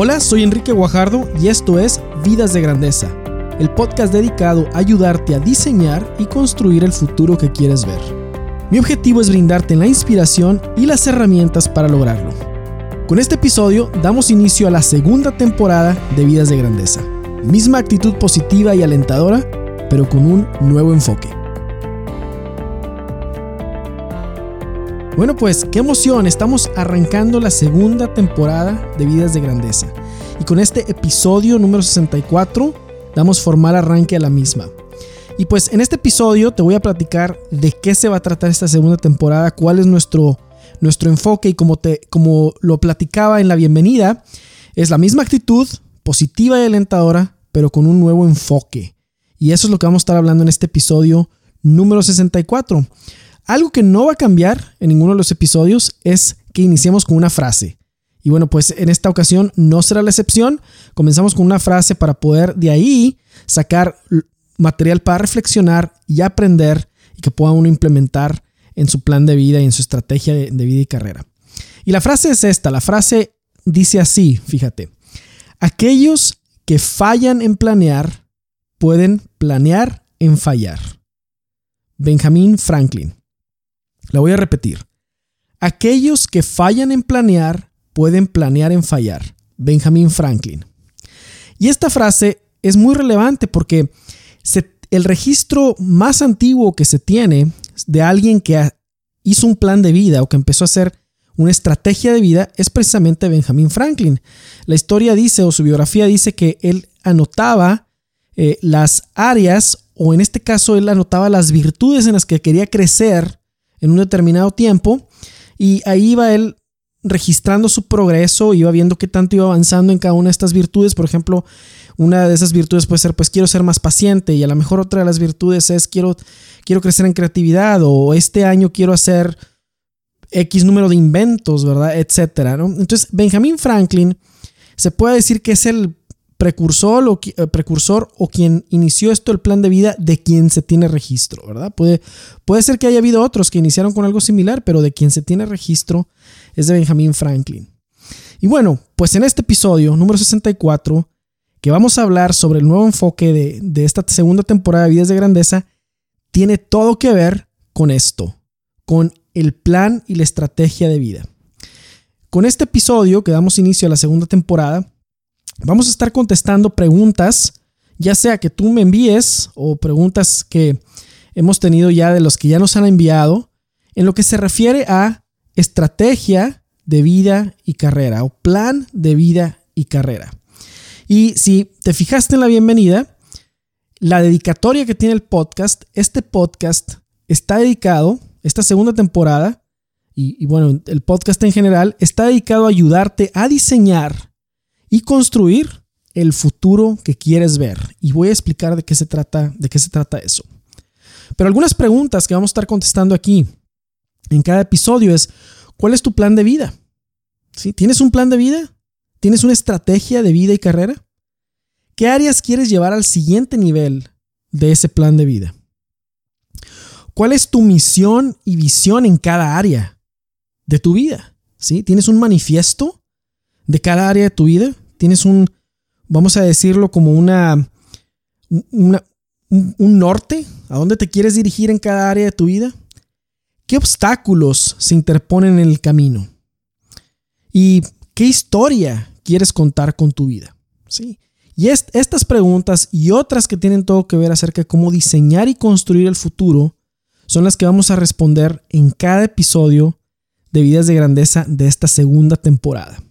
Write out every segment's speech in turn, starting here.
Hola, soy Enrique Guajardo y esto es Vidas de Grandeza, el podcast dedicado a ayudarte a diseñar y construir el futuro que quieres ver. Mi objetivo es brindarte la inspiración y las herramientas para lograrlo. Con este episodio damos inicio a la segunda temporada de Vidas de Grandeza. Misma actitud positiva y alentadora, pero con un nuevo enfoque. Bueno, pues qué emoción, estamos arrancando la segunda temporada de Vidas de Grandeza. Y con este episodio número 64 damos formal arranque a la misma. Y pues en este episodio te voy a platicar de qué se va a tratar esta segunda temporada, cuál es nuestro, nuestro enfoque y como, te, como lo platicaba en la bienvenida, es la misma actitud positiva y alentadora, pero con un nuevo enfoque. Y eso es lo que vamos a estar hablando en este episodio número 64. Algo que no va a cambiar en ninguno de los episodios es que iniciemos con una frase. Y bueno, pues en esta ocasión no será la excepción. Comenzamos con una frase para poder de ahí sacar material para reflexionar y aprender y que pueda uno implementar en su plan de vida y en su estrategia de, vida y carrera. Y la frase es esta, la frase dice así, fíjate, aquellos que fallan en planear pueden planear en fallar. Benjamin Franklin. La voy a repetir. Aquellos que fallan en planear pueden planear en fallar. Benjamin Franklin. Y esta frase es muy relevante porque el registro más antiguo que se tiene de alguien que hizo un plan de vida o que empezó a hacer una estrategia de vida es precisamente Benjamin Franklin. La historia dice o su biografía dice que él anotaba eh, las áreas o en este caso él anotaba las virtudes en las que quería crecer en un determinado tiempo y ahí iba él registrando su progreso, iba viendo qué tanto iba avanzando en cada una de estas virtudes. Por ejemplo, una de esas virtudes puede ser, pues quiero ser más paciente y a lo mejor otra de las virtudes es quiero, quiero crecer en creatividad o este año quiero hacer X número de inventos, ¿verdad? Etcétera. Entonces, Benjamin Franklin se puede decir que es el precursor o, eh, precursor o quien inició esto, el plan de vida de quien se tiene registro, ¿verdad? Puede, puede ser que haya habido otros que iniciaron con algo similar, pero de quien se tiene registro es de Benjamin Franklin. Y bueno, pues en este episodio número 64, que vamos a hablar sobre el nuevo enfoque de, de esta segunda temporada de Vidas de Grandeza, tiene todo que ver con esto, con el plan y la estrategia de vida. Con este episodio que damos inicio a la segunda temporada, Vamos a estar contestando preguntas, ya sea que tú me envíes o preguntas que hemos tenido ya de los que ya nos han enviado, en lo que se refiere a estrategia de vida y carrera o plan de vida y carrera. Y si te fijaste en la bienvenida, la dedicatoria que tiene el podcast, este podcast está dedicado, esta segunda temporada, y, y, bueno, el podcast en general, está dedicado a ayudarte a diseñar y construir el futuro que quieres ver. Y voy a explicar de qué se trata, de qué se trata eso. Pero algunas preguntas que vamos a estar contestando aquí en cada episodio es, ¿cuál es tu plan de vida? ¿Sí? ¿Tienes un plan de vida? ¿Tienes una estrategia de vida y carrera? ¿Qué áreas quieres llevar al siguiente nivel de ese plan de vida? ¿Cuál es tu misión y visión en cada área de tu vida? ¿Sí? ¿Tienes un manifiesto de cada área de tu vida? ¿Tienes un, vamos a decirlo como una, un, norte? ¿A dónde te quieres dirigir en cada área de tu vida? ¿Qué obstáculos se interponen en el camino? ¿Y qué historia quieres contar con tu vida? ¿Sí? Y estas preguntas y otras que tienen todo que ver acerca de cómo diseñar y construir el futuro son las que vamos a responder en cada episodio de Vidas de Grandeza de esta segunda temporada.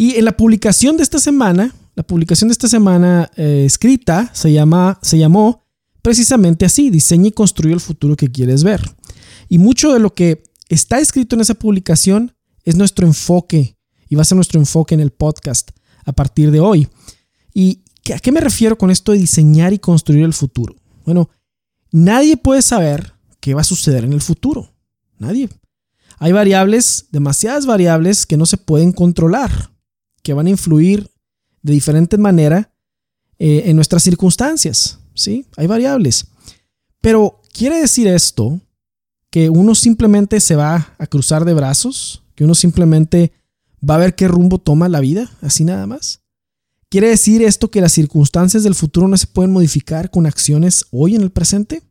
Y en la publicación de esta semana, la publicación de esta semana eh, escrita se, llama, se llamó precisamente así, diseña y construye el futuro que quieres ver. Y mucho de lo que está escrito en esa publicación es nuestro enfoque y va a ser nuestro enfoque en el podcast a partir de hoy. ¿Y a qué me refiero con esto de diseñar y construir el futuro? Bueno, nadie puede saber qué va a suceder en el futuro. Nadie. Hay variables, demasiadas variables que no se pueden controlar que van a influir de diferente manera eh, en nuestras circunstancias. ¿sí? Hay variables. Pero quiere decir esto que uno simplemente se va a cruzar de brazos, que uno simplemente va a ver qué rumbo toma la vida, así nada más. ¿Quiere decir esto que las circunstancias del futuro no se pueden modificar con acciones hoy en el presente?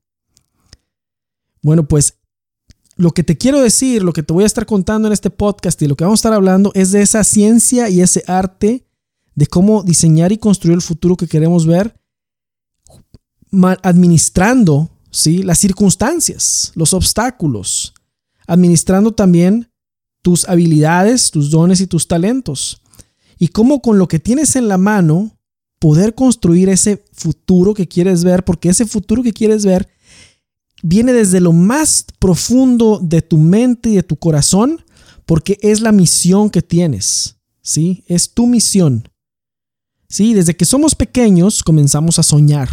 Bueno, pues lo que te quiero decir, lo que te voy a estar contando en este podcast y lo que vamos a estar hablando es de esa ciencia y ese arte de cómo diseñar y construir el futuro que queremos ver administrando ¿sí? las circunstancias, los obstáculos, administrando también tus habilidades, tus dones y tus talentos. Y cómo con lo que tienes en la mano poder construir ese futuro que quieres ver, porque ese futuro que quieres ver viene desde lo más profundo de tu mente y de tu corazón, porque es la misión que tienes, ¿sí? Es tu misión. Sí, desde que somos pequeños comenzamos a soñar,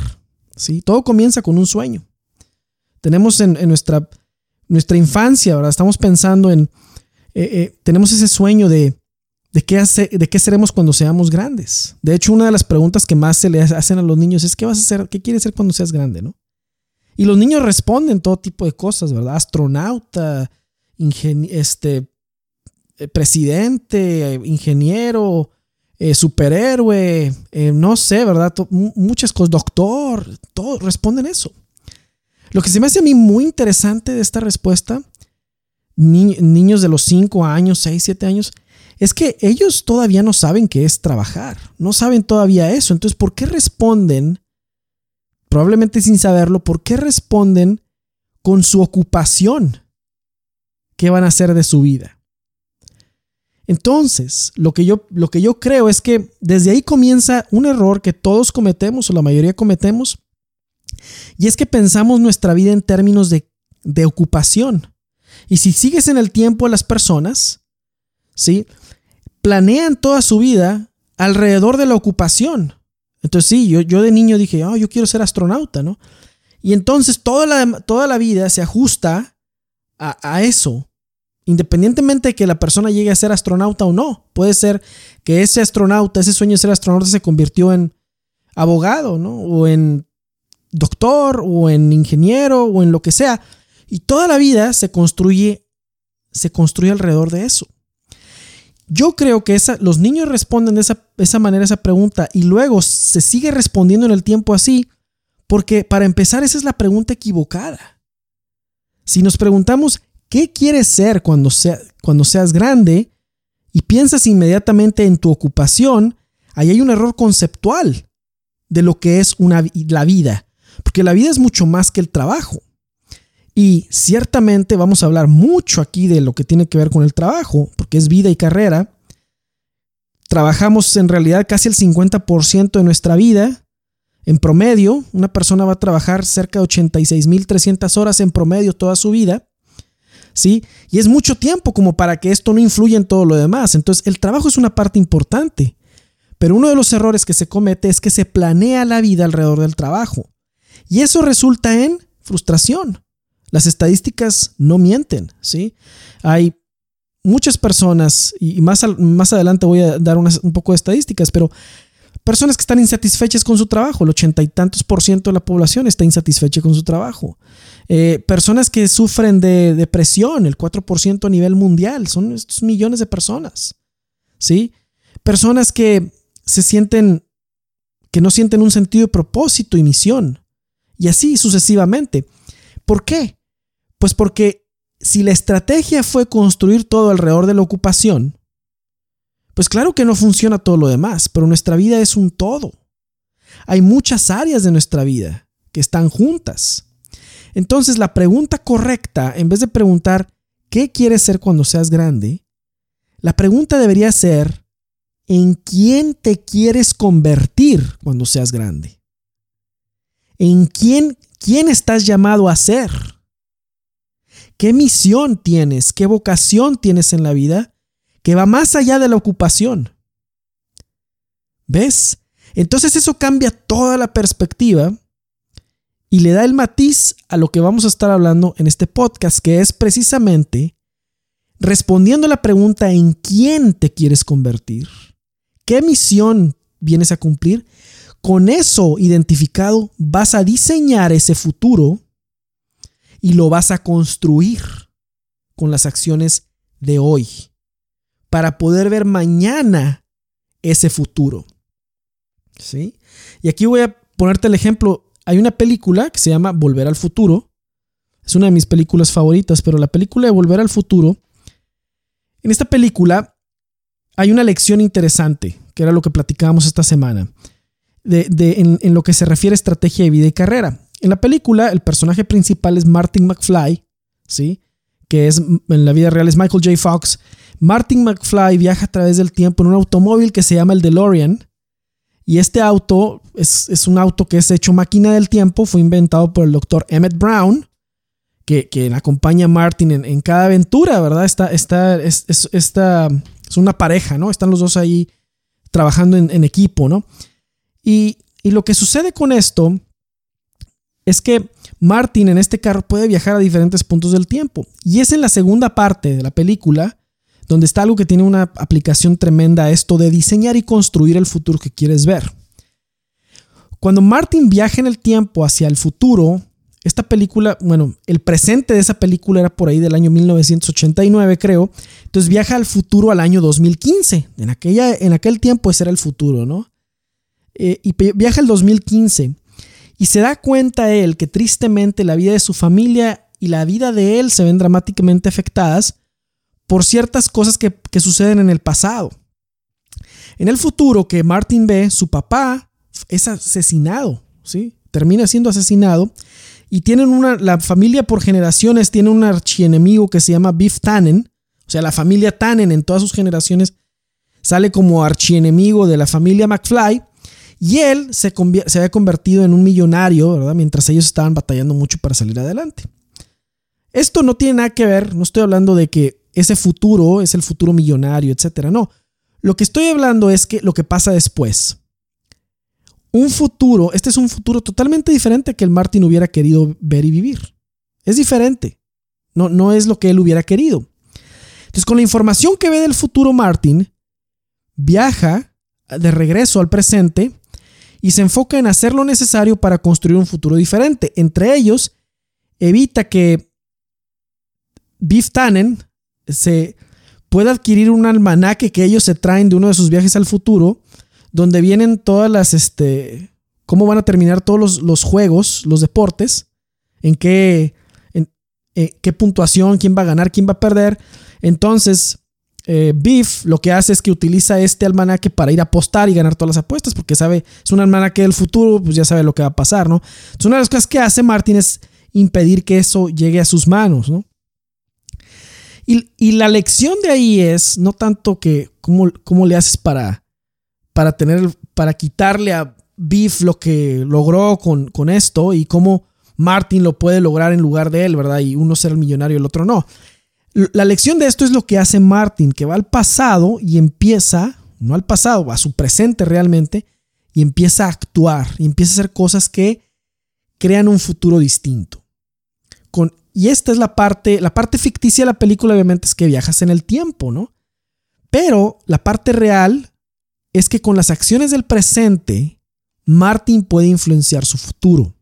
¿sí? Todo comienza con un sueño. Tenemos en, nuestra, infancia, ahora estamos pensando en, eh, eh, tenemos ese sueño de, qué, de qué seremos cuando seamos grandes. De hecho, una de las preguntas que más se le hacen a los niños es, ¿qué vas a hacer? ¿Qué quieres ser cuando seas grande, no? Y los niños responden todo tipo de cosas, ¿verdad? Astronauta, este, eh, presidente, ingeniero, eh, superhéroe, eh, no sé, ¿verdad? muchas cosas, doctor, todos responden eso. Lo que se me hace a mí muy interesante de esta respuesta, niños de los 5 años, 6, 7 años, es que ellos todavía no saben qué es trabajar, no saben todavía eso. Entonces, ¿por qué responden probablemente sin saberlo, ¿por qué responden con su ocupación? ¿Qué van a hacer de su vida? Entonces, lo que, yo, lo que yo creo es que desde ahí comienza un error que todos cometemos o la mayoría cometemos, y es que pensamos nuestra vida en términos de, de ocupación. Y si sigues en el tiempo las personas, ¿sí? Planean toda su vida alrededor de la ocupación. Entonces sí, yo, yo de niño dije, oh, yo quiero ser astronauta, ¿no? Y entonces toda la, toda la vida se ajusta a, a eso, independientemente de que la persona llegue a ser astronauta o no. Puede ser que ese astronauta, ese sueño de ser astronauta se convirtió en abogado, ¿no? O en doctor, o en ingeniero, o en lo que sea. Y toda la vida se construye, se construye alrededor de eso. Yo creo que esa, los niños responden de esa, esa manera esa pregunta y luego se sigue respondiendo en el tiempo así, porque para empezar esa es la pregunta equivocada. Si nos preguntamos, ¿qué quieres ser cuando, cuando seas grande? Y piensas inmediatamente en tu ocupación, ahí hay un error conceptual de lo que es una, la vida, porque la vida es mucho más que el trabajo. Y ciertamente vamos a hablar mucho aquí de lo que tiene que ver con el trabajo, porque es vida y carrera. Trabajamos en realidad casi el 50% de nuestra vida. En promedio, una persona va a trabajar cerca de 86.300 horas en promedio toda su vida. ¿Sí? Y es mucho tiempo como para que esto no influya en todo lo demás. Entonces, el trabajo es una parte importante. Pero uno de los errores que se comete es que se planea la vida alrededor del trabajo. Y eso resulta en frustración. Las estadísticas no mienten, ¿sí? Hay muchas personas, y más, más adelante voy a dar un poco de estadísticas, pero personas que están insatisfechas con su trabajo, el ochenta y tantos por ciento de la población está insatisfecha con su trabajo. Eh, personas que sufren de depresión, el 4% a nivel mundial, son estos millones de personas, ¿sí? Personas que se sienten, que no sienten un sentido de propósito y misión, y así sucesivamente. ¿Por qué? Pues porque si la estrategia fue construir todo alrededor de la ocupación, pues claro que no funciona todo lo demás, pero nuestra vida es un todo. Hay muchas áreas de nuestra vida que están juntas. Entonces la pregunta correcta, en vez de preguntar ¿qué quieres ser cuando seas grande? La pregunta debería ser ¿en quién te quieres convertir cuando seas grande? ¿En quién ¿Quién estás llamado a ser? ¿Qué misión tienes? ¿Qué vocación tienes en la vida que va más allá de la ocupación? ¿Ves? Entonces eso cambia toda la perspectiva y le da el matiz a lo que vamos a estar hablando en este podcast, que es precisamente respondiendo a la pregunta en quién te quieres convertir, qué misión vienes a cumplir con eso identificado, vas a diseñar ese futuro y lo vas a construir con las acciones de hoy para poder ver mañana ese futuro. ¿Sí? Y aquí voy a ponerte el ejemplo. Hay una película que se llama Volver al Futuro. Es una de mis películas favoritas, pero la película de Volver al Futuro, en esta película hay una lección interesante, que era lo que platicábamos esta semana, de, en, en, lo que se refiere a estrategia de vida y carrera. En la película, el personaje principal es Martin McFly, ¿sí? que es en la vida real es Michael J. Fox. Martin McFly viaja a través del tiempo en un automóvil que se llama el DeLorean. Y este auto es, un auto que es hecho máquina del tiempo, fue inventado por el doctor Emmett Brown, que, que acompaña a Martin en, cada aventura, ¿verdad? Esta, esta, es, esta, es una pareja, ¿no? Están los dos ahí trabajando en, equipo, ¿no? Y, lo que sucede con esto es que Martin en este carro puede viajar a diferentes puntos del tiempo. Y es en la segunda parte de la película donde está algo que tiene una aplicación tremenda a esto de diseñar y construir el futuro que quieres ver. Cuando Martin viaja en el tiempo hacia el futuro, esta película, bueno, el presente de esa película era por ahí del año 1989, creo. Entonces viaja al futuro al año 2015. En, aquella, en aquel tiempo ese era el futuro, ¿no? Eh, y viaja al 2015. Y se da cuenta él que tristemente la vida de su familia y la vida de él se ven dramáticamente afectadas por ciertas cosas que, suceden en el pasado. En el futuro que Martin ve, su papá es asesinado, ¿sí? Termina siendo asesinado y tienen una, la familia por generaciones tiene un archienemigo que se llama Biff Tannen, o sea, la familia Tannen en todas sus generaciones sale como archienemigo de la familia McFly y él se, había convertido en un millonario, ¿verdad? Mientras ellos estaban batallando mucho para salir adelante. Esto no tiene nada que ver, no estoy hablando de que ese futuro es el futuro millonario, etcétera. No, lo que estoy hablando es que lo que pasa después. Un futuro, este es un futuro totalmente diferente que el Martin hubiera querido ver y vivir. Es diferente. No, no es lo que él hubiera querido. Entonces, con la información que ve del futuro Martin, viaja de regreso al presente y se enfoca en hacer lo necesario para construir un futuro diferente. Entre ellos, evita que Biff Tannen se pueda adquirir un almanaque que ellos se traen de uno de sus viajes al futuro, donde vienen todas las, este, cómo van a terminar todos los, juegos, los deportes, en qué, en, eh, qué puntuación, quién va a ganar, quién va a perder. Entonces, eh, Biff lo que hace es que utiliza este almanaque para ir a apostar y ganar todas las apuestas, porque sabe, es un almanaque del futuro, pues ya sabe lo que va a pasar, ¿no? Entonces, una de las cosas que hace Martin es impedir que eso llegue a sus manos, ¿no? Y, la lección de ahí es no tanto que cómo, cómo le haces para, para tener, para quitarle a Biff lo que logró con, con esto y cómo Martin lo puede lograr en lugar de él, ¿verdad? Y uno ser el millonario y el otro no. La lección de esto es lo que hace Martin, que va al pasado y empieza, no al pasado, a su presente realmente, y empieza a actuar, y empieza a hacer cosas que crean un futuro distinto. Y esta es la parte, la parte ficticia de la película obviamente es que viajas en el tiempo, ¿no? Pero la parte real es que con las acciones del presente, Martin puede influenciar su futuro.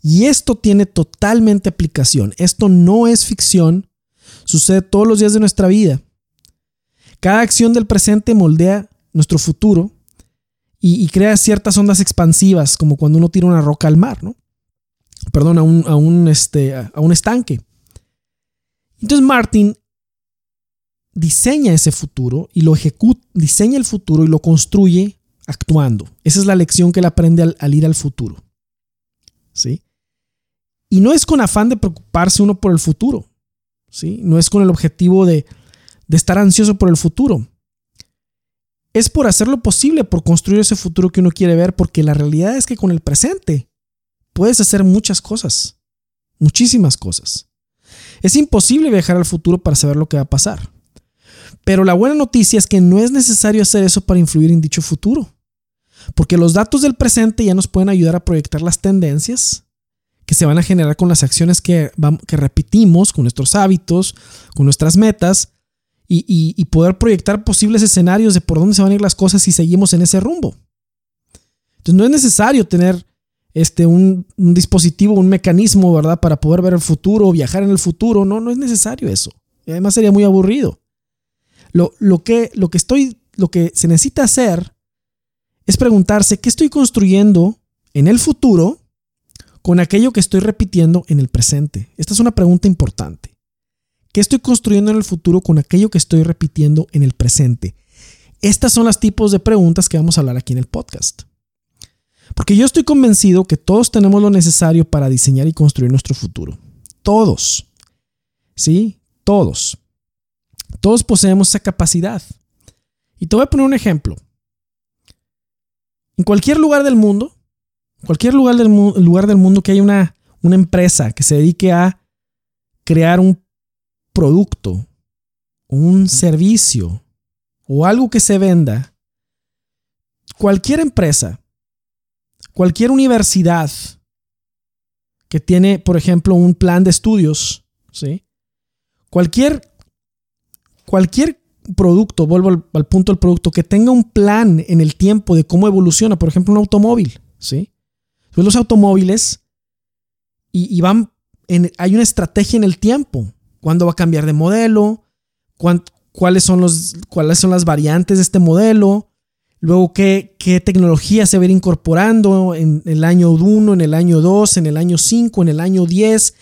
Y esto tiene totalmente aplicación. Esto no es ficción, Sucede todos los días de nuestra vida. Cada acción del presente moldea nuestro futuro y, crea ciertas ondas expansivas, como cuando uno tira una roca al mar, ¿no? Perdón, a un, a un, este, a un estanque. Entonces Martin diseña ese futuro y lo ejecuta, diseña el futuro y lo construye actuando. Esa es la lección que él aprende al, al, ir al futuro. ¿Sí? Y no es con afán de preocuparse uno por el futuro. No es con el objetivo de, de estar ansioso por el futuro. Es por hacer lo posible, por construir ese futuro que uno quiere ver, porque la realidad es que con el presente puedes hacer muchas cosas, muchísimas cosas. Es imposible viajar al futuro para saber lo que va a pasar. Pero la buena noticia es que no es necesario hacer eso para influir en dicho futuro, porque los datos del presente ya nos pueden ayudar a proyectar las tendencias que se van a generar con las acciones que, repetimos, con nuestros hábitos, con nuestras metas y, poder proyectar posibles escenarios de por dónde se van a ir las cosas si seguimos en ese rumbo. Entonces no es necesario tener este, un, dispositivo, un mecanismo, ¿verdad? Para poder ver el futuro, viajar en el futuro. No, no es necesario eso. Además sería muy aburrido. Lo, que, lo, que estoy, lo que se necesita hacer es preguntarse qué estoy construyendo en el futuro con aquello que estoy repitiendo en el presente. Esta es una pregunta importante. ¿Qué estoy construyendo en el futuro con aquello que estoy repitiendo en el presente? Estas son los tipos de preguntas que vamos a hablar aquí en el podcast. Porque yo estoy convencido que todos tenemos lo necesario para diseñar y construir nuestro futuro. Todos. ¿Sí? Todos. Todos poseemos esa capacidad. Y te voy a poner un ejemplo. En cualquier lugar del mundo, cualquier lugar del, lugar del mundo que haya una, una empresa que se dedique a crear un producto, un servicio o algo que se venda, cualquier empresa, cualquier universidad que tiene, por ejemplo, un plan de estudios, ¿sí? Cualquier, cualquier producto, vuelvo al, punto del producto, que tenga un plan en el tiempo de cómo evoluciona, por ejemplo, un automóvil, ¿sí? Los automóviles y, van, hay una estrategia en el tiempo, cuándo va a cambiar de modelo, cuáles, son los, cuáles son las variantes de este modelo, luego qué, qué tecnología se va a ir incorporando en el año 1, en el año 2, en el año 5, en el año 10,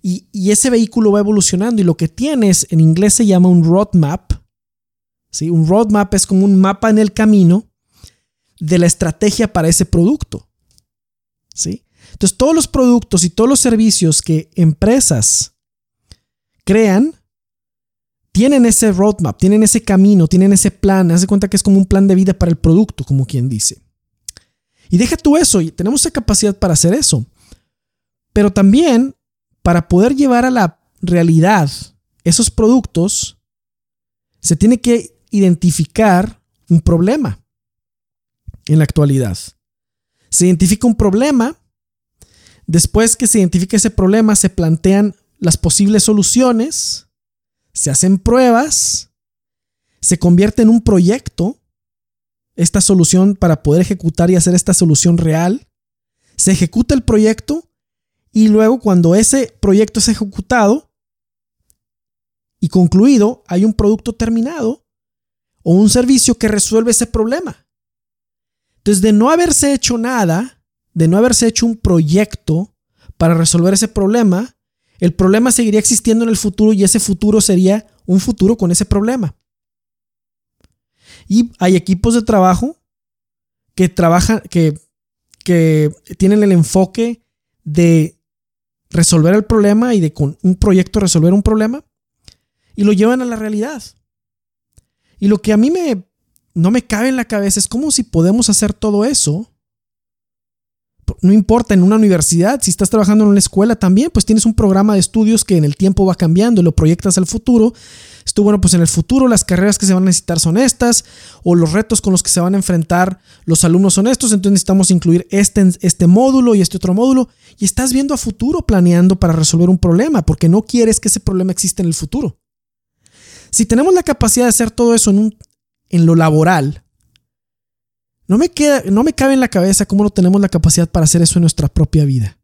y, y, ese vehículo va evolucionando y lo que tienes en inglés se llama un roadmap, ¿sí? Un roadmap es como un mapa en el camino de la estrategia para ese producto. Entonces, todos los productos y todos los servicios que empresas crean tienen ese roadmap, tienen ese camino, tienen ese plan. Haz de cuenta que es como un plan de vida para el producto, como quien dice. Y deja tú eso, y tenemos esa capacidad para hacer eso. Pero también, para poder llevar a la realidad esos productos, se tiene que identificar un problema en la actualidad. Se identifica un problema, después que se identifica ese problema se plantean las posibles soluciones, se hacen pruebas, se convierte en un proyecto, esta solución para poder ejecutar y hacer esta solución real, se ejecuta el proyecto y luego cuando ese proyecto es ejecutado y concluido, hay un producto terminado o un servicio que resuelve ese problema. Entonces, de no haberse hecho nada, de no haberse hecho un proyecto para resolver ese problema, el problema seguiría existiendo en el futuro y ese futuro sería un futuro con ese problema. Y hay equipos de trabajo que trabajan, que, que tienen el enfoque de resolver el problema y de con un proyecto resolver un problema y lo llevan a la realidad. Y lo que a mí me, no me cabe en la cabeza es cómo si podemos hacer todo eso. No importa en una universidad, si estás trabajando en una escuela también, pues tienes un programa de estudios que en el tiempo va cambiando y lo proyectas al futuro. Esto, bueno, pues en el futuro las carreras que se van a necesitar son estas, o los retos con los que se van a enfrentar los alumnos son estos, entonces necesitamos incluir este, este módulo y este otro módulo, y estás viendo a futuro planeando para resolver un problema, porque no quieres que ese problema exista en el futuro. Si tenemos la capacidad de hacer todo eso en, un, en lo laboral, no me, queda, no me cabe en la cabeza cómo no tenemos la capacidad para hacer eso en nuestra propia vida.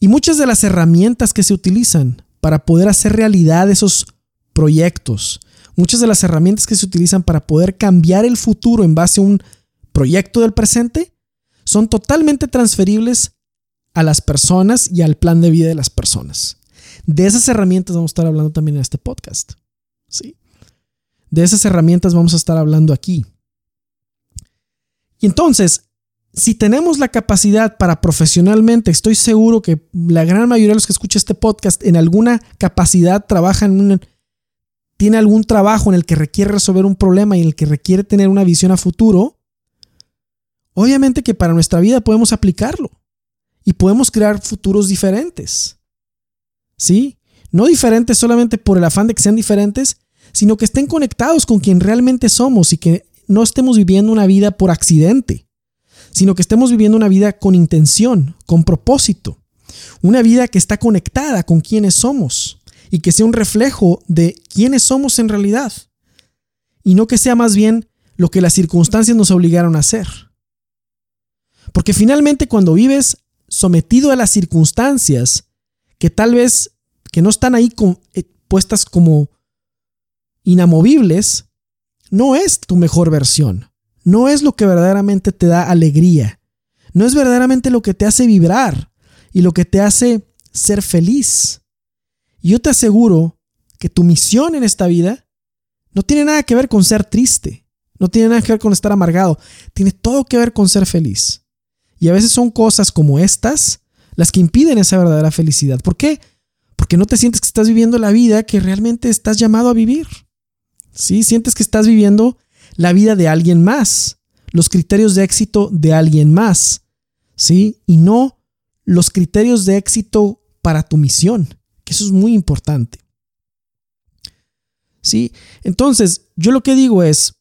Y muchas de las herramientas que se utilizan para poder hacer realidad esos proyectos, muchas de las herramientas que se utilizan para poder cambiar el futuro en base a un proyecto del presente, son totalmente transferibles a las personas y al plan de vida de las personas. De esas herramientas vamos a estar hablando también en este podcast. ¿sí? De esas herramientas vamos a estar hablando aquí. Y entonces, si tenemos la capacidad para profesionalmente, estoy seguro que la gran mayoría de los que escuchan este podcast en alguna capacidad trabajan en tiene algún trabajo en el que requiere resolver un problema y en el que requiere tener una visión a futuro, obviamente que para nuestra vida podemos aplicarlo y podemos crear futuros diferentes. ¿sí? No diferentes solamente por el afán de que sean diferentes, sino que estén conectados con quien realmente somos y que no estemos viviendo una vida por accidente, sino que estemos viviendo una vida con intención, con propósito, una vida que está conectada con quienes somos y que sea un reflejo de quiénes somos en realidad, y no que sea más bien lo que las circunstancias nos obligaron a hacer. Porque finalmente cuando vives sometido a las circunstancias, que tal vez que no están ahí eh, puestas como inamovibles, no es tu mejor versión. No es lo que verdaderamente te da alegría. No es verdaderamente lo que te hace vibrar y lo que te hace ser feliz. Y yo te aseguro que tu misión en esta vida no tiene nada que ver con ser triste. No tiene nada que ver con estar amargado. Tiene todo que ver con ser feliz. Y a veces son cosas como estas las que impiden esa verdadera felicidad. ¿Por qué? Porque no te sientes que estás viviendo la vida que realmente estás llamado a vivir. ¿Sí? Sientes que estás viviendo la vida de alguien más, los criterios de éxito de alguien más, ¿sí? Y no los criterios de éxito para tu misión, que eso es muy importante. ¿Sí? Entonces, yo lo que digo es,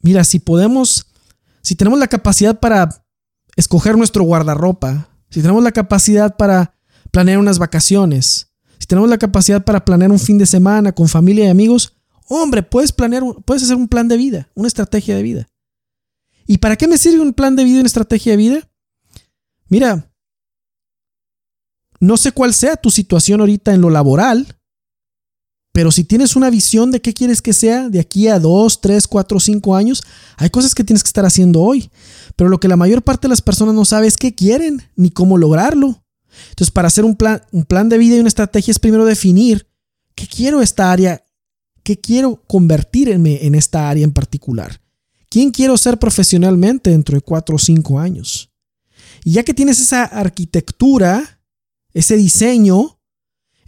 mira, si podemos, si tenemos la capacidad para escoger nuestro guardarropa, si tenemos la capacidad para planear unas vacaciones, si tenemos la capacidad para planear un fin de semana con familia y amigos, hombre, puedes planear, puedes hacer un plan de vida, una estrategia de vida. ¿Y para qué me sirve un plan de vida y una estrategia de vida? Mira, no sé cuál sea tu situación ahorita en lo laboral, pero si tienes una visión de qué quieres que sea de aquí a dos, tres, cuatro, cinco años, hay cosas que tienes que estar haciendo hoy. Pero lo que la mayor parte de las personas no sabe es qué quieren ni cómo lograrlo. Entonces, para hacer un plan, un plan de vida y una estrategia es primero definir qué quiero esta área, qué quiero convertirme en esta área en particular. ¿Quién quiero ser profesionalmente dentro de cuatro o cinco años? Y ya que tienes esa arquitectura, ese diseño,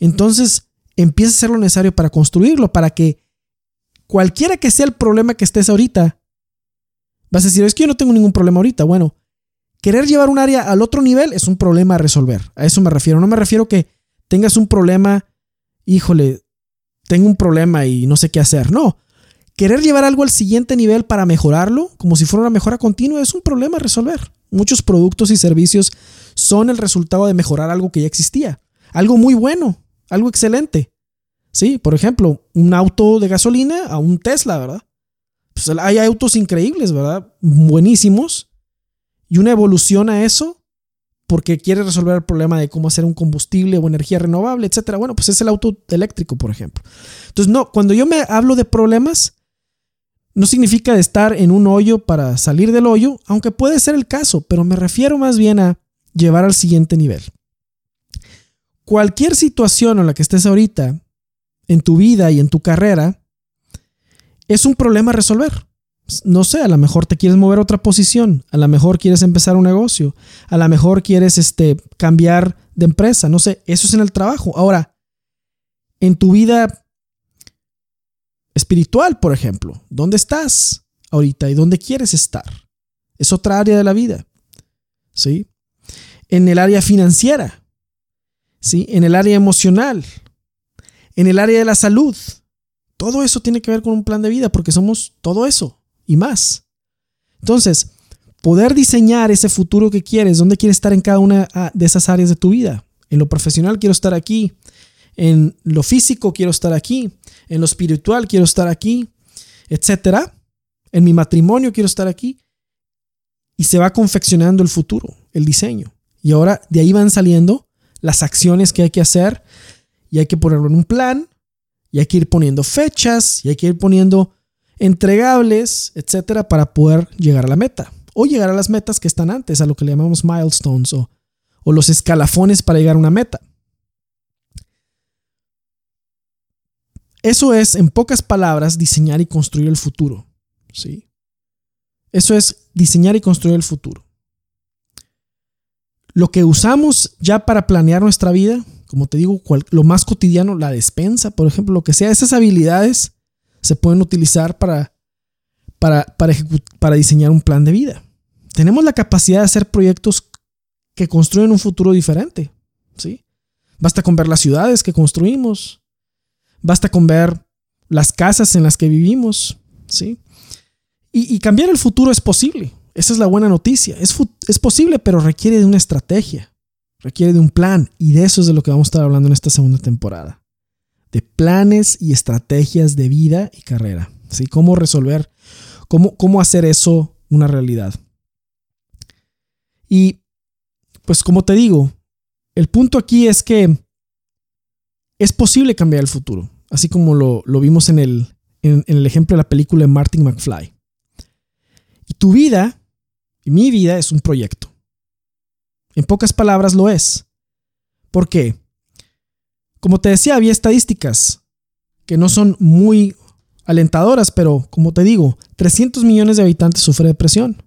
entonces empieza a hacer lo necesario para construirlo, para que cualquiera que sea el problema que estés ahorita, vas a decir, es que yo no tengo ningún problema ahorita. Bueno, querer llevar un área al otro nivel es un problema a resolver. A eso me refiero. No me refiero que tengas un problema, híjole, tengo un problema y no sé qué hacer. No. Querer llevar algo al siguiente nivel para mejorarlo, como si fuera una mejora continua, es un problema a resolver. Muchos productos y servicios son el resultado de mejorar algo que ya existía. Algo muy bueno, algo excelente. Sí, por ejemplo, un auto de gasolina a un Tesla, ¿verdad? Pues hay autos increíbles, ¿verdad? Buenísimos. Y una evolución a eso porque quiere resolver el problema de cómo hacer un combustible o energía renovable, etcétera. Bueno, pues es el auto eléctrico, por ejemplo. Entonces, no, cuando yo me hablo de problemas, no significa estar en un hoyo para salir del hoyo, aunque puede ser el caso, pero me refiero más bien a llevar al siguiente nivel cualquier situación en la que estés ahorita, en tu vida y en tu carrera, es un problema a resolver. No sé, a lo mejor te quieres mover a otra posición, a lo mejor quieres empezar un negocio, a lo mejor quieres este, cambiar de empresa, no sé, eso es en el trabajo. Ahora, en tu vida espiritual, por ejemplo, ¿dónde estás ahorita y dónde quieres estar? Es otra área de la vida. ¿Sí? En el área financiera, ¿sí? en el área emocional, en el área de la salud. Todo eso tiene que ver con un plan de vida porque somos todo eso y más. Entonces, poder diseñar ese futuro que quieres, dónde quieres estar en cada una ah, de esas áreas de tu vida. En lo profesional quiero estar aquí, en lo físico quiero estar aquí, en lo espiritual quiero estar aquí, etcétera. En mi matrimonio quiero estar aquí. Y se va confeccionando el futuro, el diseño. Y ahora de ahí van saliendo las acciones que hay que hacer y hay que ponerlo en un plan y hay que ir poniendo fechas y hay que ir poniendo entregables, etcétera, para poder llegar a la meta o llegar a las metas que están antes, a lo que le llamamos milestones o, o los escalafones para llegar a una meta. Eso es, en pocas palabras, diseñar y construir el futuro. ¿sí? Eso es diseñar y construir el futuro lo que usamos ya para planear nuestra vida, como te digo, lo más cotidiano, la despensa, por ejemplo, lo que sea, esas habilidades se pueden utilizar para, para, para, para diseñar un plan de vida. Tenemos la capacidad de hacer proyectos que construyen un futuro diferente. ¿sí? Basta con ver las ciudades que construimos. Basta con ver las casas en las que vivimos. ¿sí? y cambiar el futuro es posible. Esa es la buena noticia. Es, es posible, pero requiere de una estrategia, requiere de un plan. Y de eso es de lo que vamos a estar hablando en esta segunda temporada. De planes y estrategias de vida y carrera. ¿sí? Cómo resolver, cómo, cómo hacer eso una realidad. Y pues como te digo, el punto aquí es que es posible cambiar el futuro. así como lo, vimos en el, en el ejemplo de la película de Martin McFly. Y tu vida, y mi vida, es un proyecto. En pocas palabras lo es. ¿Por qué? Como te decía, había estadísticas que no son muy alentadoras, pero como te digo, 300 millones de habitantes sufren depresión.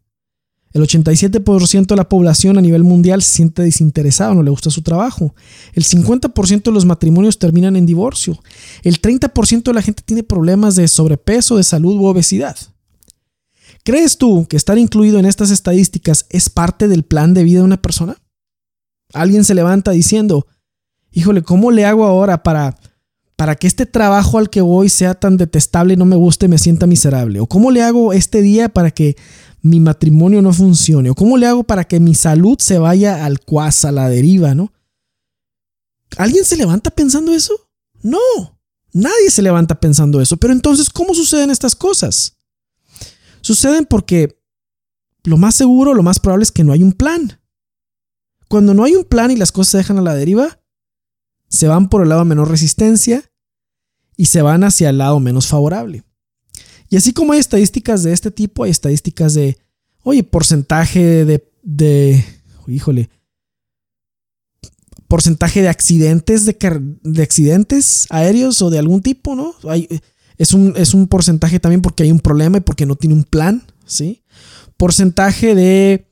El 87% de la población a nivel mundial se siente desinteresado, no le gusta su trabajo. El 50% de los matrimonios terminan en divorcio. El 30% de la gente tiene problemas de sobrepeso, de salud u obesidad. ¿Crees tú que estar incluido en estas estadísticas es parte del plan de vida de una persona? Alguien se levanta diciendo, híjole, ¿cómo le hago ahora para para que este trabajo al que voy sea tan detestable y no me guste, me sienta miserable? ¿O cómo le hago este día para que mi matrimonio no funcione? ¿O cómo le hago para que mi salud se vaya al cuas, a la deriva, no? ¿Alguien se levanta pensando eso? No, nadie se levanta pensando eso. Pero entonces, ¿cómo suceden estas cosas? Suceden porque lo más seguro, lo más probable es que no hay un plan. Cuando no hay un plan y las cosas se dejan a la deriva, se van por el lado menor resistencia y se van hacia el lado menos favorable. Y así como hay estadísticas de este tipo, hay estadísticas de, oye, porcentaje de, de híjole, porcentaje de accidentes, de, de, accidentes aéreos o de algún tipo, ¿no? Hay, es, un, es un porcentaje también porque hay un problema y porque no tiene un plan, ¿sí? Porcentaje de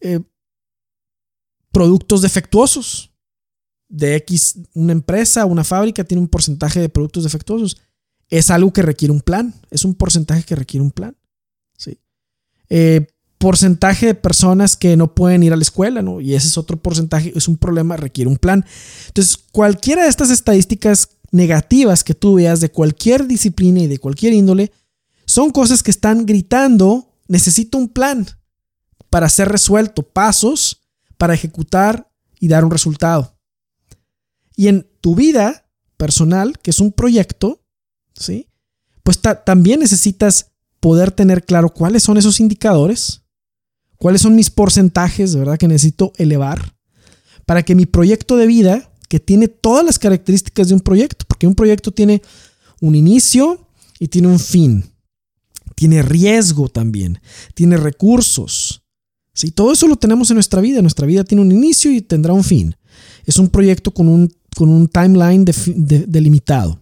eh, productos defectuosos de X, una empresa, una fábrica tiene un porcentaje de productos defectuosos. Es algo que requiere un plan, es un porcentaje que requiere un plan. ¿sí? Eh, porcentaje de personas que no pueden ir a la escuela, ¿no? Y ese es otro porcentaje, es un problema, requiere un plan. Entonces, cualquiera de estas estadísticas negativas que tú veas de cualquier disciplina y de cualquier índole, son cosas que están gritando, necesito un plan para ser resuelto, pasos para ejecutar y dar un resultado. Y en tu vida personal, que es un proyecto, ¿sí? Pues también necesitas poder tener claro cuáles son esos indicadores, cuáles son mis porcentajes, ¿verdad? Que necesito elevar para que mi proyecto de vida, que tiene todas las características de un proyecto, porque un proyecto tiene un inicio y tiene un fin, tiene riesgo también, tiene recursos. ¿sí? Todo eso lo tenemos en nuestra vida. Nuestra vida tiene un inicio y tendrá un fin. Es un proyecto con un con un timeline delimitado.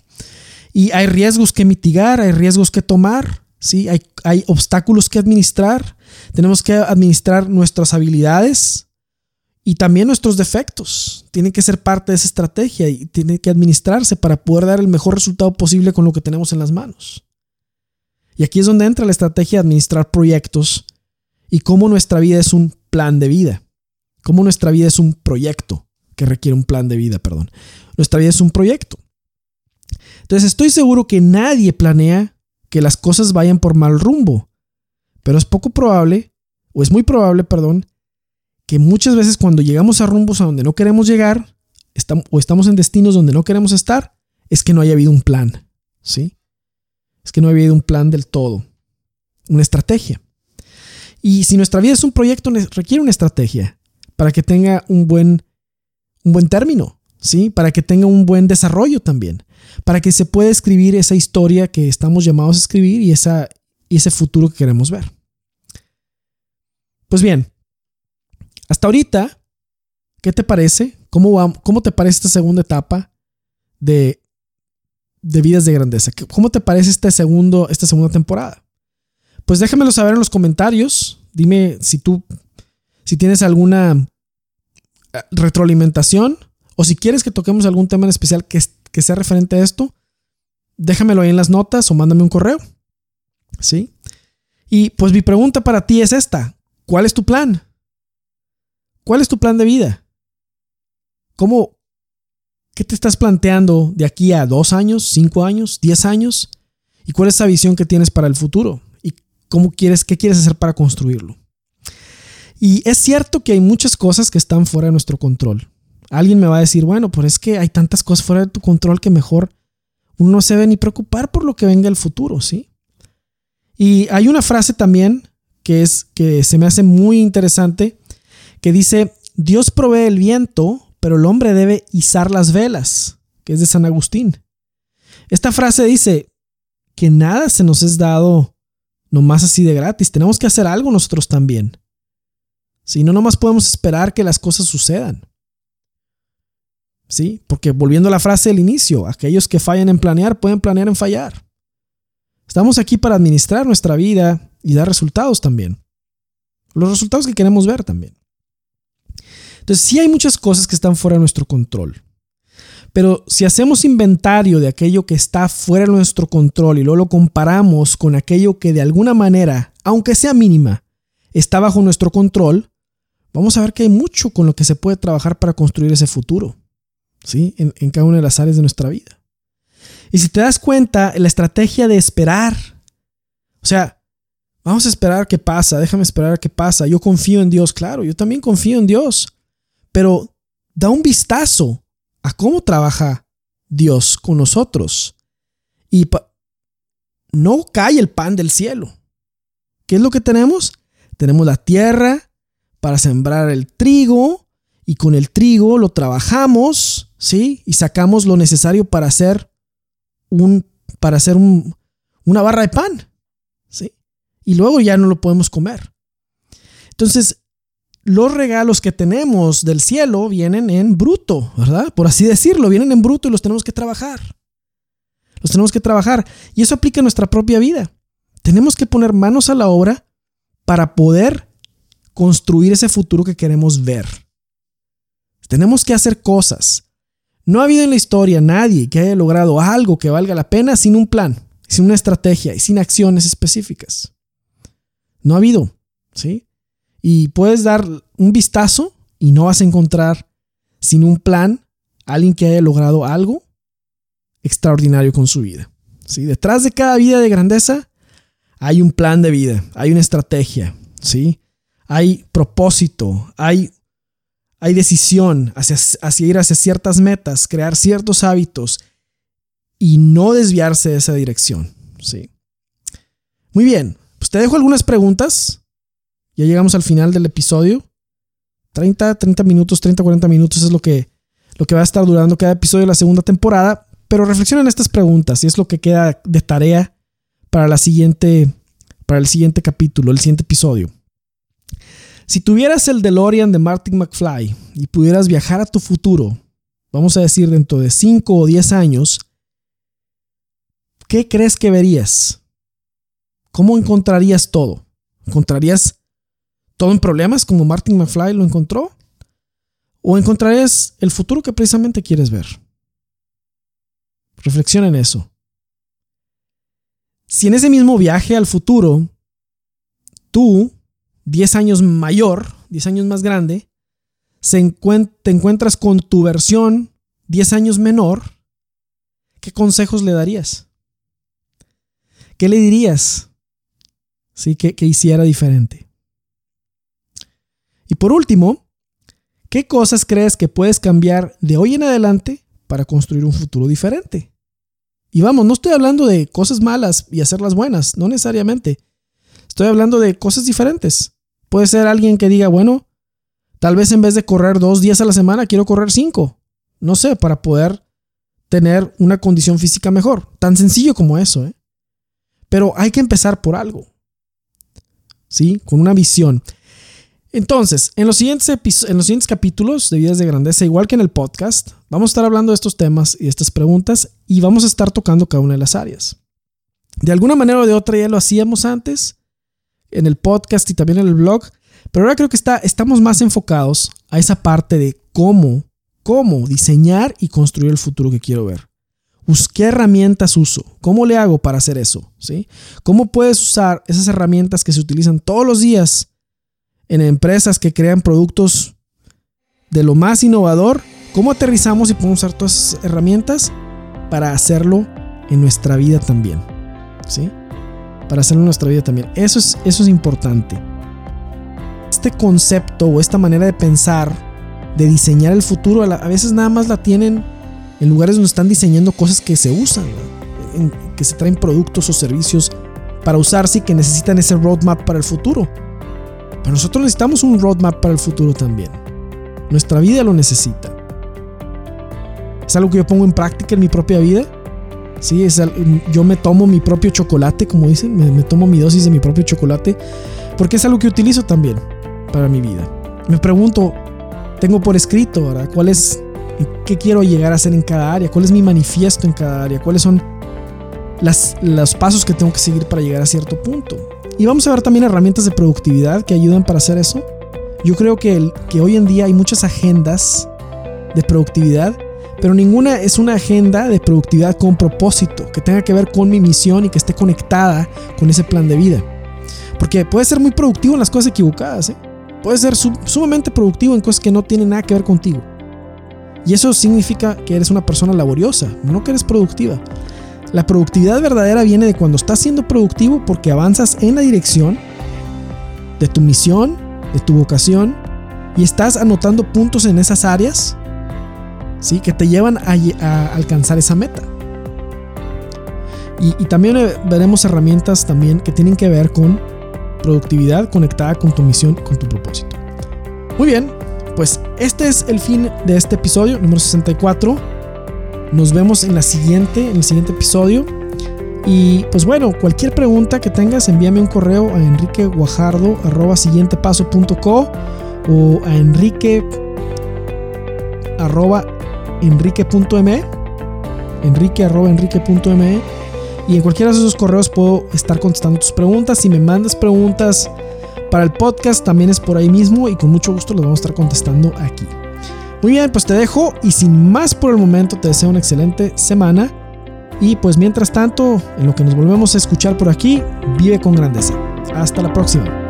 Y hay riesgos que mitigar, hay riesgos que tomar, ¿sí? hay, hay obstáculos que administrar. Tenemos que administrar nuestras habilidades y también nuestros defectos. Tienen que ser parte de esa estrategia y tienen que administrarse para poder dar el mejor resultado posible con lo que tenemos en las manos. Y aquí es donde entra la estrategia de administrar proyectos y cómo nuestra vida es un plan de vida, cómo nuestra vida es un proyecto que requiere un plan de vida, perdón. Nuestra vida es un proyecto. Entonces estoy seguro que nadie planea que las cosas vayan por mal rumbo, pero es poco probable, o es muy probable, perdón, que muchas veces cuando llegamos a rumbos a donde no queremos llegar, o estamos en destinos donde no queremos estar, es que no haya habido un plan, ¿sí? Es que no haya habido un plan del todo, una estrategia. Y si nuestra vida es un proyecto, requiere una estrategia para que tenga un buen un buen término, ¿sí? Para que tenga un buen desarrollo también, para que se pueda escribir esa historia que estamos llamados a escribir y, esa, y ese futuro que queremos ver. Pues bien, hasta ahorita, ¿qué te parece? ¿Cómo, va, cómo te parece esta segunda etapa de, de Vidas de Grandeza? ¿Cómo te parece este segundo, esta segunda temporada? Pues déjamelo saber en los comentarios. Dime si tú, si tienes alguna retroalimentación o si quieres que toquemos algún tema en especial que, que sea referente a esto, déjamelo ahí en las notas o mándame un correo. ¿Sí? Y pues mi pregunta para ti es esta. ¿Cuál es tu plan? ¿Cuál es tu plan de vida? ¿Cómo? ¿Qué te estás planteando de aquí a dos años, cinco años, diez años? ¿Y cuál es esa visión que tienes para el futuro? ¿Y cómo quieres, qué quieres hacer para construirlo? Y es cierto que hay muchas cosas que están fuera de nuestro control. Alguien me va a decir, bueno, pues es que hay tantas cosas fuera de tu control que mejor uno no se debe ni preocupar por lo que venga el futuro, ¿sí? Y hay una frase también que es que se me hace muy interesante que dice, Dios provee el viento, pero el hombre debe izar las velas, que es de San Agustín. Esta frase dice que nada se nos es dado nomás así de gratis. Tenemos que hacer algo nosotros también. Si no, nomás podemos esperar que las cosas sucedan. ¿Sí? Porque volviendo a la frase del inicio, aquellos que fallan en planear pueden planear en fallar. Estamos aquí para administrar nuestra vida y dar resultados también. Los resultados que queremos ver también. Entonces, sí hay muchas cosas que están fuera de nuestro control. Pero si hacemos inventario de aquello que está fuera de nuestro control y luego lo comparamos con aquello que de alguna manera, aunque sea mínima, está bajo nuestro control, vamos a ver que hay mucho con lo que se puede trabajar para construir ese futuro, ¿sí? En, cada una de las áreas de nuestra vida. Y si te das cuenta, la estrategia de esperar, o sea, vamos a esperar qué pasa, déjame esperar qué pasa, yo confío en Dios, claro, yo también confío en Dios, pero da un vistazo a cómo trabaja Dios con nosotros. Y no cae el pan del cielo. ¿Qué es lo que tenemos? Tenemos la tierra para sembrar el trigo y con el trigo lo trabajamos, ¿sí? Y sacamos lo necesario para hacer un para hacer un, una barra de pan, ¿sí? Y luego ya no lo podemos comer. Entonces, los regalos que tenemos del cielo vienen en bruto, ¿verdad? Por así decirlo, vienen en bruto y los tenemos que trabajar. Los tenemos que trabajar. Y eso aplica a nuestra propia vida. Tenemos que poner manos a la obra para poder construir ese futuro que queremos ver. Tenemos que hacer cosas. No ha habido en la historia nadie que haya logrado algo que valga la pena sin un plan, sin una estrategia y sin acciones específicas. No ha habido, ¿sí? Y puedes dar un vistazo y no vas a encontrar sin un plan alguien que haya logrado algo extraordinario con su vida. ¿sí? Detrás de cada vida de grandeza hay un plan de vida, hay una estrategia, ¿sí? Hay propósito, hay, hay decisión hacia, hacia ir hacia ciertas metas, crear ciertos hábitos y no desviarse de esa dirección. ¿sí? Muy bien, pues te dejo algunas preguntas ya llegamos al final del episodio. 30, 30 minutos, 30, 40 minutos es lo que, lo que va a estar durando cada episodio de la segunda temporada. Pero reflexiona en estas preguntas y es lo que queda de tarea para, la siguiente, para el siguiente capítulo, el siguiente episodio. Si tuvieras el DeLorean de Martin McFly y pudieras viajar a tu futuro, vamos a decir dentro de 5 o 10 años, ¿qué crees que verías? ¿Cómo encontrarías todo? ¿Encontrarías todo en problemas como Martin McFly lo encontró? ¿O encontrarás el futuro que precisamente quieres ver? Reflexiona en eso. Si en ese mismo viaje al futuro, tú, 10 años mayor, 10 años más grande, te encuentras con tu versión 10 años menor, ¿qué consejos le darías? ¿Qué le dirías? Sí, que, que hiciera diferente. Y por último, ¿qué cosas crees que puedes cambiar de hoy en adelante para construir un futuro diferente? Y vamos, no estoy hablando de cosas malas y hacerlas buenas, no necesariamente. Estoy hablando de cosas diferentes. Puede ser alguien que diga, bueno, tal vez en vez de correr dos días a la semana, quiero correr cinco. No sé, para poder tener una condición física mejor. Tan sencillo como eso, ¿eh? Pero hay que empezar por algo. ¿Sí? Con una visión. Entonces, en los, siguientes en los siguientes capítulos de Vidas de Grandeza, igual que en el podcast, vamos a estar hablando de estos temas y estas preguntas y vamos a estar tocando cada una de las áreas. De alguna manera o de otra ya lo hacíamos antes en el podcast y también en el blog, pero ahora creo que está, estamos más enfocados a esa parte de cómo, cómo diseñar y construir el futuro que quiero ver. ¿Qué herramientas uso? ¿Cómo le hago para hacer eso? ¿Sí? ¿Cómo puedes usar esas herramientas que se utilizan todos los días en empresas que crean productos de lo más innovador, ¿cómo aterrizamos y podemos usar todas esas herramientas para hacerlo en nuestra vida también? ¿Sí? Para hacerlo en nuestra vida también. Eso es, eso es importante. Este concepto o esta manera de pensar, de diseñar el futuro, a, veces nada más la tienen en lugares donde están diseñando cosas que se usan, que se traen productos o servicios para usarse y que necesitan ese roadmap para el futuro. Pero nosotros necesitamos un roadmap para el futuro también. Nuestra vida lo necesita. Es algo que yo pongo en práctica en mi propia vida Sí, es, yo me tomo mi propio chocolate, como dicen, me, me tomo mi dosis de mi propio chocolate, porque es algo que utilizo también para mi vida. Me pregunto, tengo por escrito, ¿verdad? ¿Cuál es, qué quiero llegar a hacer en cada área? ¿Cuál es mi manifiesto en cada área? ¿Cuáles son las, los pasos que tengo que seguir para llegar a cierto punto? Y vamos a ver también herramientas de productividad que ayudan para hacer eso. Yo creo que, que hoy en día hay muchas agendas de productividad pero ninguna es una agenda de productividad con propósito, que tenga que ver con mi misión y que esté conectada con ese plan de vida. Porque puede ser muy productivo en las cosas equivocadas, ¿eh? puede ser sumamente productivo en cosas que no tienen nada que ver contigo. Y eso significa que eres una persona laboriosa, no que eres productiva. La productividad verdadera viene de cuando estás siendo productivo porque avanzas en la dirección de tu misión, de tu vocación, y estás anotando puntos en esas áreas ¿sí? que te llevan a, alcanzar esa meta. Y, también eh, veremos herramientas también que tienen que ver con productividad conectada con tu misión, con tu propósito. Muy bien, pues este es el fin de este episodio número 64. Nos vemos en la siguiente, en el siguiente episodio. Y pues bueno, cualquier pregunta que tengas, envíame un correo a enriqueguajardo.siguientepaso.co o a enrique enrique.me, enrique.enrique.me y en cualquiera de esos correos puedo estar contestando tus preguntas. Si me mandas preguntas para el podcast, también es por ahí mismo y con mucho gusto los vamos a estar contestando aquí. Muy bien, pues te dejo y sin más por el momento te deseo una excelente semana. Y pues mientras tanto, en lo que nos volvemos a escuchar por aquí, vive con grandeza. Hasta la próxima.